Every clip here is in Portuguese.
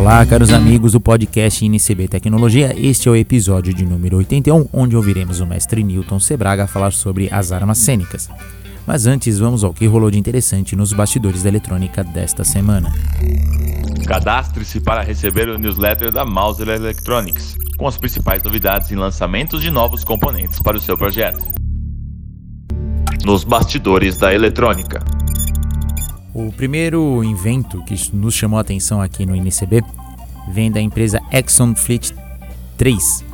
Olá, caros amigos do podcast NCB Tecnologia. Este é o episódio de número 81, onde ouviremos o mestre Newton Sebraga falar sobre as armas cênicas. Mas antes, vamos ao que rolou de interessante nos bastidores da eletrônica desta semana. Cadastre-se para receber o newsletter da Mauser Electronics, com as principais novidades e lançamentos de novos componentes para o seu projeto. Nos bastidores da eletrônica. O primeiro invento que nos chamou a atenção aqui no NCB vem da empresa Exxon Fleet 3,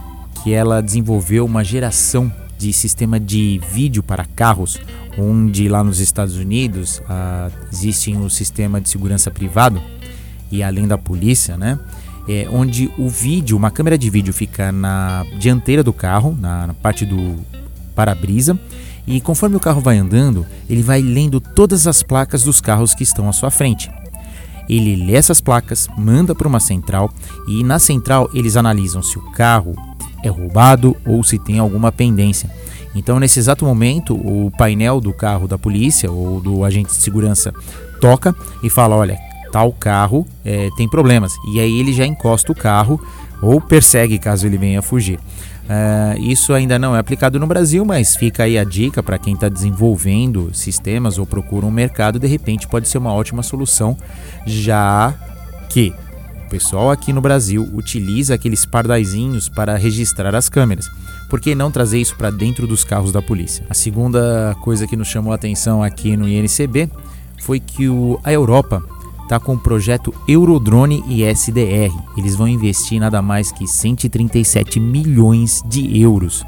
que ela desenvolveu uma geração de sistema de vídeo para carros, onde lá nos Estados Unidos ah, existe um sistema de segurança privado e além da polícia, né? É, onde o vídeo, uma câmera de vídeo fica na dianteira do carro, na, na parte do para-brisa, e conforme o carro vai andando, ele vai lendo todas as placas dos carros que estão à sua frente. Ele lê essas placas, manda para uma central e na central eles analisam se o carro é roubado ou se tem alguma pendência. Então, nesse exato momento, o painel do carro da polícia ou do agente de segurança toca e fala: olha, tal carro é, tem problemas. E aí ele já encosta o carro ou persegue caso ele venha fugir. Uh, isso ainda não é aplicado no Brasil, mas fica aí a dica para quem está desenvolvendo sistemas ou procura um mercado, de repente pode ser uma ótima solução, já que o pessoal aqui no Brasil utiliza aqueles pardaizinhos para registrar as câmeras. Por que não trazer isso para dentro dos carros da polícia? A segunda coisa que nos chamou a atenção aqui no INCB foi que o, a Europa está com o projeto Eurodrone e SDR. Eles vão investir nada mais que 137 milhões de euros.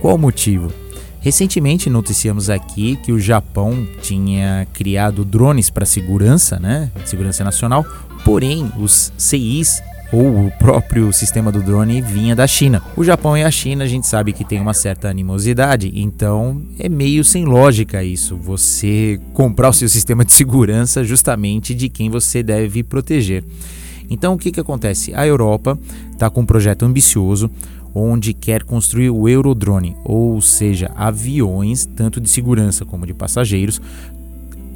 Qual o motivo? Recentemente noticiamos aqui que o Japão tinha criado drones para segurança, né, segurança nacional, porém os CIs ou o próprio sistema do drone vinha da China. O Japão e a China a gente sabe que tem uma certa animosidade, então é meio sem lógica isso, você comprar o seu sistema de segurança justamente de quem você deve proteger. Então o que, que acontece? A Europa está com um projeto ambicioso onde quer construir o Eurodrone, ou seja, aviões tanto de segurança como de passageiros,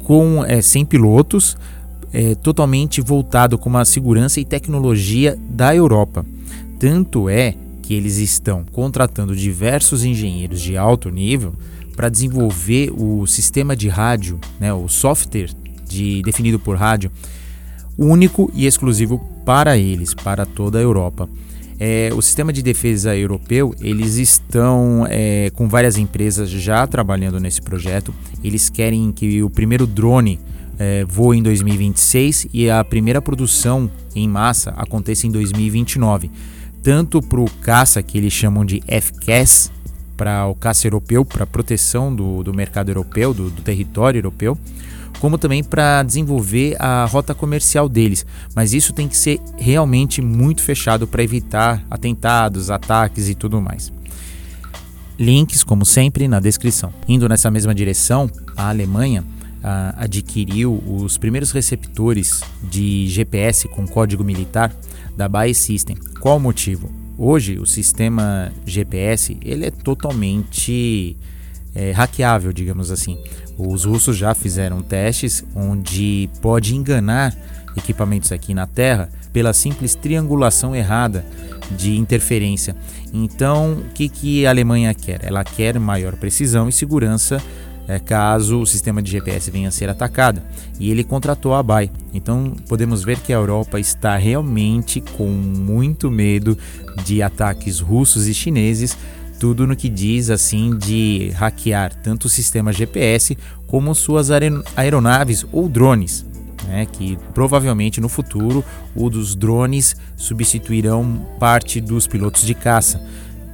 com é, 100 pilotos é, totalmente voltado com a segurança e tecnologia da Europa. Tanto é que eles estão contratando diversos engenheiros de alto nível para desenvolver o sistema de rádio, né, o software de, definido por rádio, único e exclusivo para eles, para toda a Europa. É, o sistema de defesa europeu, eles estão é, com várias empresas já trabalhando nesse projeto. Eles querem que o primeiro drone é, em 2026 e a primeira produção em massa acontece em 2029. Tanto para o caça, que eles chamam de FCAS, para o caça europeu, para proteção do, do mercado europeu, do, do território europeu, como também para desenvolver a rota comercial deles. Mas isso tem que ser realmente muito fechado para evitar atentados, ataques e tudo mais. Links, como sempre, na descrição. Indo nessa mesma direção, a Alemanha adquiriu os primeiros receptores de GPS com código militar da Bae System. Qual o motivo? Hoje o sistema GPS ele é totalmente é, hackeável, digamos assim. Os russos já fizeram testes onde pode enganar equipamentos aqui na Terra pela simples triangulação errada de interferência. Então, o que, que a Alemanha quer? Ela quer maior precisão e segurança é, caso o sistema de GPS venha a ser atacado. E ele contratou a BAI. Então podemos ver que a Europa está realmente com muito medo de ataques russos e chineses, tudo no que diz assim de hackear tanto o sistema GPS como suas aeronaves ou drones. Né, que provavelmente no futuro o dos drones substituirão parte dos pilotos de caça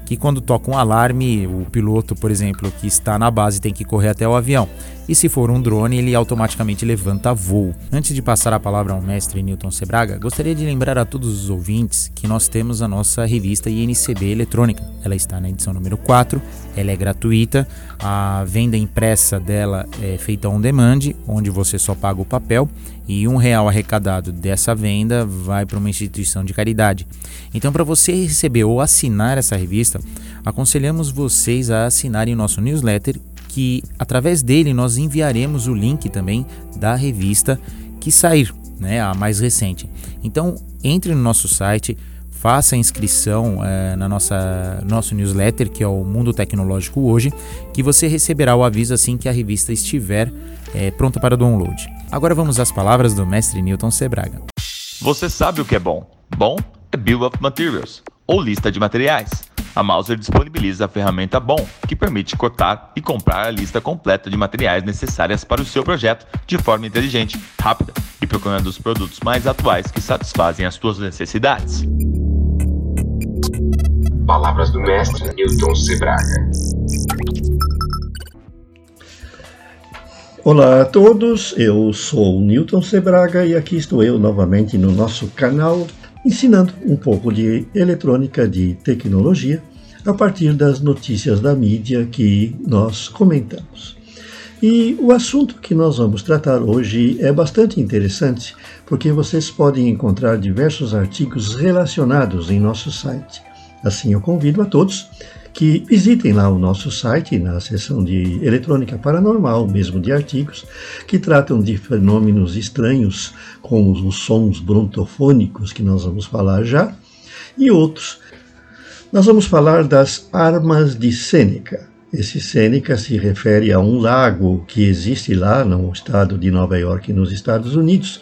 que quando toca um alarme, o piloto, por exemplo, que está na base tem que correr até o avião. E se for um drone, ele automaticamente levanta voo. Antes de passar a palavra ao mestre Newton Sebraga, gostaria de lembrar a todos os ouvintes que nós temos a nossa revista INCB Eletrônica. Ela está na edição número 4, ela é gratuita, a venda impressa dela é feita on demand, onde você só paga o papel e um real arrecadado dessa venda vai para uma instituição de caridade. Então, para você receber ou assinar essa revista, aconselhamos vocês a assinarem o nosso newsletter, que através dele nós enviaremos o link também da revista que sair. né, a mais recente. Então, entre no nosso site, faça a inscrição é, na nossa nosso newsletter, que é o Mundo Tecnológico Hoje, que você receberá o aviso assim que a revista estiver é, pronta para download. Agora vamos às palavras do mestre Newton Sebraga. Você sabe o que é bom? Bom é Bill of Materials, ou lista de materiais. A Mauser disponibiliza a ferramenta BOM, que permite cortar e comprar a lista completa de materiais necessárias para o seu projeto de forma inteligente, rápida e procurando os produtos mais atuais que satisfazem as suas necessidades. Palavras do mestre Newton Sebraga. Olá a todos, eu sou Newton Sebraga e aqui estou eu novamente no nosso canal ensinando um pouco de eletrônica, de tecnologia, a partir das notícias da mídia que nós comentamos. E o assunto que nós vamos tratar hoje é bastante interessante, porque vocês podem encontrar diversos artigos relacionados em nosso site. Assim, eu convido a todos que visitem lá o nosso site, na seção de eletrônica paranormal, mesmo de artigos, que tratam de fenômenos estranhos, como os sons brontofônicos, que nós vamos falar já, e outros. Nós vamos falar das armas de Sêneca. Esse Sêneca se refere a um lago que existe lá no estado de Nova York, nos Estados Unidos,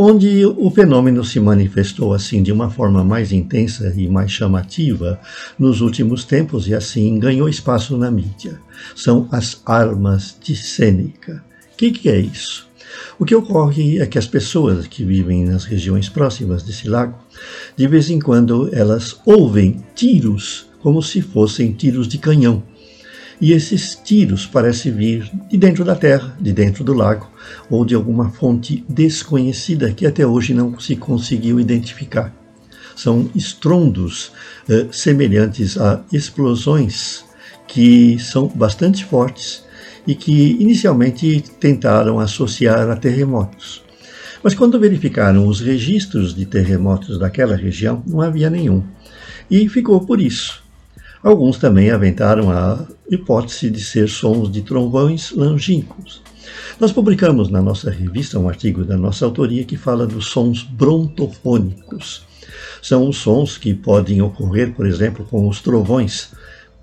onde o fenômeno se manifestou assim de uma forma mais intensa e mais chamativa nos últimos tempos e assim ganhou espaço na mídia. São as armas de Sêneca. O que, que é isso? O que ocorre é que as pessoas que vivem nas regiões próximas desse lago, de vez em quando elas ouvem tiros como se fossem tiros de canhão e esses tiros parecem vir de dentro da terra, de dentro do lago, ou de alguma fonte desconhecida que até hoje não se conseguiu identificar. São estrondos eh, semelhantes a explosões que são bastante fortes e que inicialmente tentaram associar a terremotos. Mas quando verificaram os registros de terremotos daquela região, não havia nenhum. E ficou por isso. Alguns também aventaram a hipótese de ser sons de trovões longínquos. Nós publicamos na nossa revista um artigo da nossa autoria que fala dos sons brontofônicos. São os sons que podem ocorrer, por exemplo, com os trovões,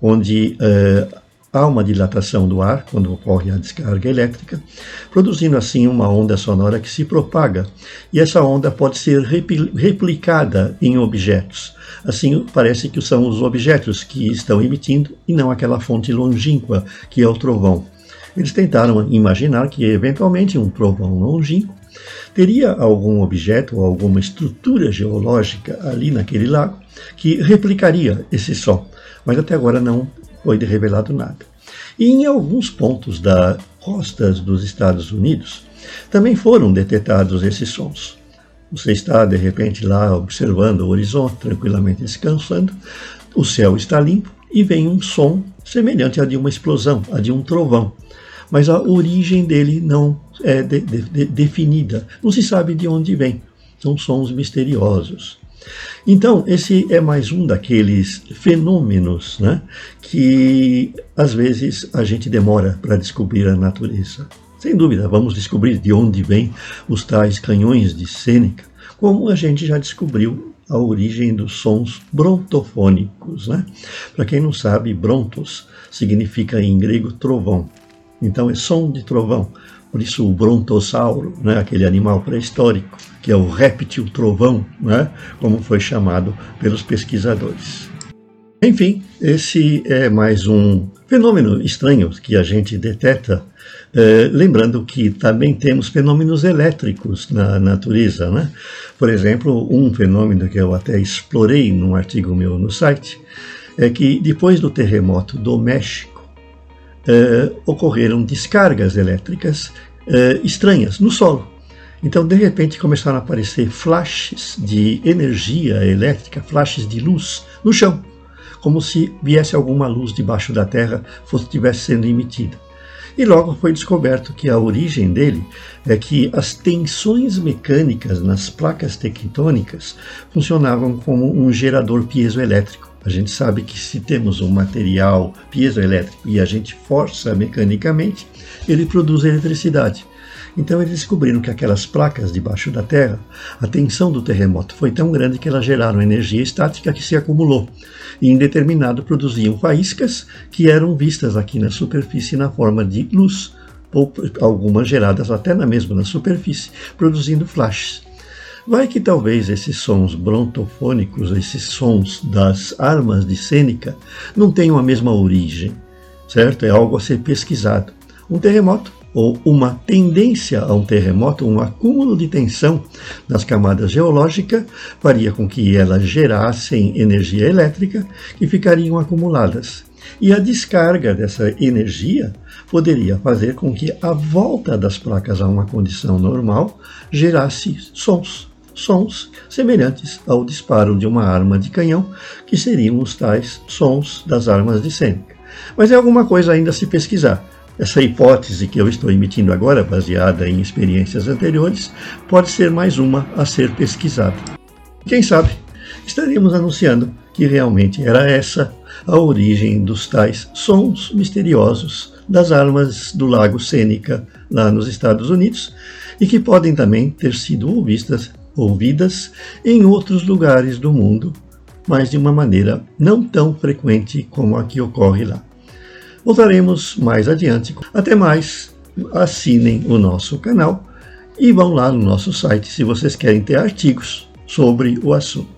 onde uh, há uma dilatação do ar quando ocorre a descarga elétrica, produzindo assim uma onda sonora que se propaga, e essa onda pode ser replicada em objetos. Assim, parece que são os objetos que estão emitindo e não aquela fonte longínqua que é o trovão. Eles tentaram imaginar que, eventualmente, um trovão longínquo teria algum objeto ou alguma estrutura geológica ali naquele lago que replicaria esse som, mas até agora não foi revelado nada. E em alguns pontos das costas dos Estados Unidos também foram detectados esses sons. Você está, de repente, lá observando o horizonte, tranquilamente descansando, o céu está limpo e vem um som semelhante a de uma explosão, a de um trovão. Mas a origem dele não é de, de, de, definida, não se sabe de onde vem. São sons misteriosos. Então, esse é mais um daqueles fenômenos né, que às vezes a gente demora para descobrir a natureza. Sem dúvida, vamos descobrir de onde vêm os tais canhões de Sêneca, como a gente já descobriu a origem dos sons brontofônicos. Né? Para quem não sabe, brontos significa em grego trovão. Então é som de trovão. Por isso o brontossauro, né, aquele animal pré-histórico, que é o réptil trovão, né, como foi chamado pelos pesquisadores. Enfim, esse é mais um fenômeno estranho que a gente detecta, eh, lembrando que também temos fenômenos elétricos na natureza. Né? Por exemplo, um fenômeno que eu até explorei num artigo meu no site é que depois do terremoto do México, eh, ocorreram descargas elétricas eh, estranhas no solo. Então, de repente, começaram a aparecer flashes de energia elétrica, flashes de luz no chão, como se viesse alguma luz debaixo da terra fosse estivesse sendo emitida. E logo foi descoberto que a origem dele é que as tensões mecânicas nas placas tectônicas funcionavam como um gerador piezoelétrico. A gente sabe que se temos um material piezoelétrico e a gente força mecanicamente, ele produz eletricidade. Então eles descobriram que aquelas placas debaixo da Terra, a tensão do terremoto foi tão grande que elas geraram energia estática que se acumulou e em determinado produziam faíscas que eram vistas aqui na superfície na forma de luz, ou algumas geradas até na mesma na superfície, produzindo flashes. Vai que talvez esses sons brontofônicos, esses sons das armas de Sêneca, não tenham a mesma origem, certo? É algo a ser pesquisado. Um terremoto ou uma tendência a um terremoto, um acúmulo de tensão nas camadas geológicas, faria com que elas gerassem energia elétrica que ficariam acumuladas. E a descarga dessa energia poderia fazer com que a volta das placas a uma condição normal gerasse sons. Sons semelhantes ao disparo de uma arma de canhão, que seriam os tais sons das armas de Sêneca. Mas é alguma coisa ainda a se pesquisar essa hipótese que eu estou emitindo agora, baseada em experiências anteriores, pode ser mais uma a ser pesquisada. Quem sabe estaremos anunciando que realmente era essa a origem dos tais sons misteriosos das armas do Lago Sêneca lá nos Estados Unidos e que podem também ter sido ouvidas, ouvidas em outros lugares do mundo, mas de uma maneira não tão frequente como a que ocorre lá. Voltaremos mais adiante. Até mais, assinem o nosso canal e vão lá no nosso site se vocês querem ter artigos sobre o assunto.